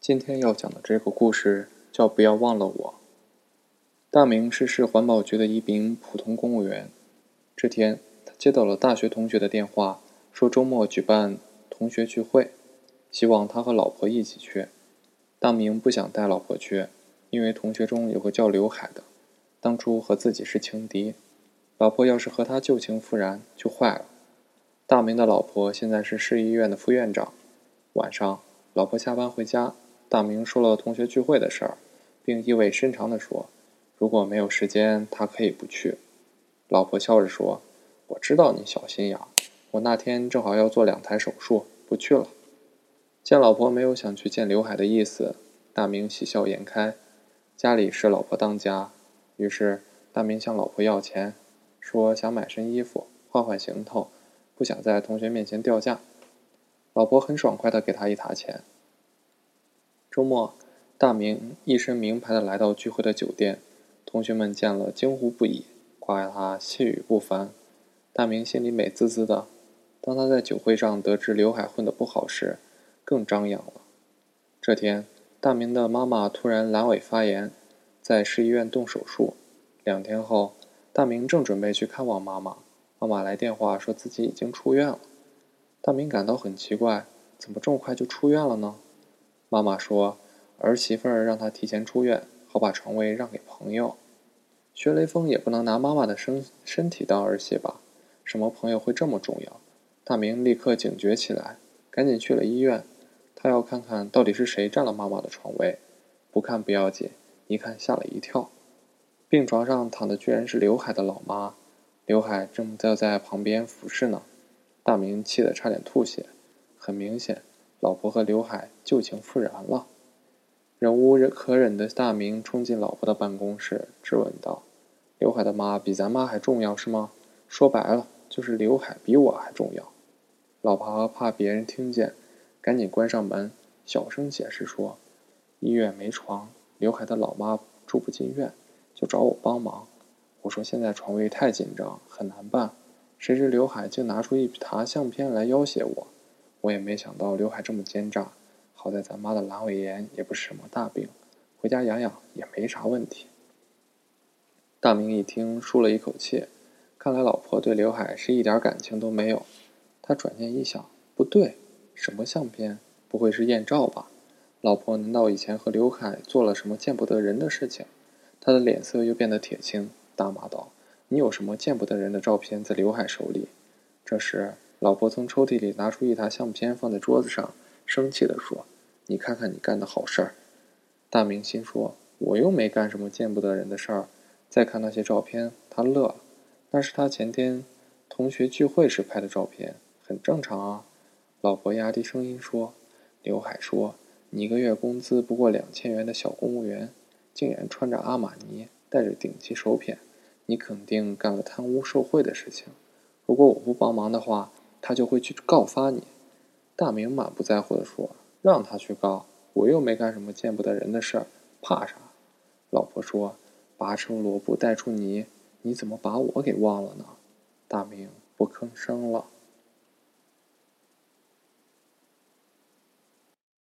今天要讲的这个故事叫《不要忘了我》。大明是市环保局的一名普通公务员。这天，他接到了大学同学的电话，说周末举办同学聚会，希望他和老婆一起去。大明不想带老婆去，因为同学中有个叫刘海的，当初和自己是情敌，老婆要是和他旧情复燃就坏了。大明的老婆现在是市医院的副院长。晚上，老婆下班回家。大明说了同学聚会的事儿，并意味深长地说：“如果没有时间，他可以不去。”老婆笑着说：“我知道你小心眼，我那天正好要做两台手术，不去了。”见老婆没有想去见刘海的意思，大明喜笑颜开。家里是老婆当家，于是大明向老婆要钱，说想买身衣服换换行头，不想在同学面前掉价。老婆很爽快地给他一沓钱。周末，大明一身名牌的来到聚会的酒店，同学们见了惊呼不已，夸他气宇不凡。大明心里美滋滋的。当他在酒会上得知刘海混得不好时，更张扬了。这天，大明的妈妈突然阑尾发炎，在市医院动手术。两天后，大明正准备去看望妈妈，妈妈来电话说自己已经出院了。大明感到很奇怪，怎么这么快就出院了呢？妈妈说：“儿媳妇儿让她提前出院，好把床位让给朋友。薛雷锋也不能拿妈妈的身身体当儿戏吧？什么朋友会这么重要？”大明立刻警觉起来，赶紧去了医院。他要看看到底是谁占了妈妈的床位。不看不要紧，一看吓了一跳，病床上躺的居然是刘海的老妈。刘海正坐在旁边服侍呢。大明气得差点吐血。很明显。老婆和刘海旧情复燃了，忍无可忍的大明冲进老婆的办公室，质问道：“刘海的妈比咱妈还重要是吗？说白了，就是刘海比我还重要。”老婆怕别人听见，赶紧关上门，小声解释说：“医院没床，刘海的老妈住不进院，就找我帮忙。我说现在床位太紧张，很难办。谁知刘海竟拿出一沓相片来要挟我。”我也没想到刘海这么奸诈，好在咱妈的阑尾炎也不是什么大病，回家养养也没啥问题。大明一听，舒了一口气，看来老婆对刘海是一点感情都没有。他转念一想，不对，什么相片？不会是艳照吧？老婆难道以前和刘海做了什么见不得人的事情？他的脸色又变得铁青，大骂道：“你有什么见不得人的照片在刘海手里？”这时。老婆从抽屉里拿出一沓相片，放在桌子上，生气地说：“你看看你干的好事儿。”大明心说：“我又没干什么见不得人的事儿。”再看那些照片，他乐了，那是他前天同学聚会时拍的照片，很正常啊。老婆压低声音说：“刘海说，你一个月工资不过两千元的小公务员，竟然穿着阿玛尼，戴着顶级手品，你肯定干了贪污受贿的事情。如果我不帮忙的话。”他就会去告发你。大明满不在乎地说：“让他去告，我又没干什么见不得人的事儿，怕啥？”老婆说：“拔出萝卜带出泥，你怎么把我给忘了呢？”大明不吭声了。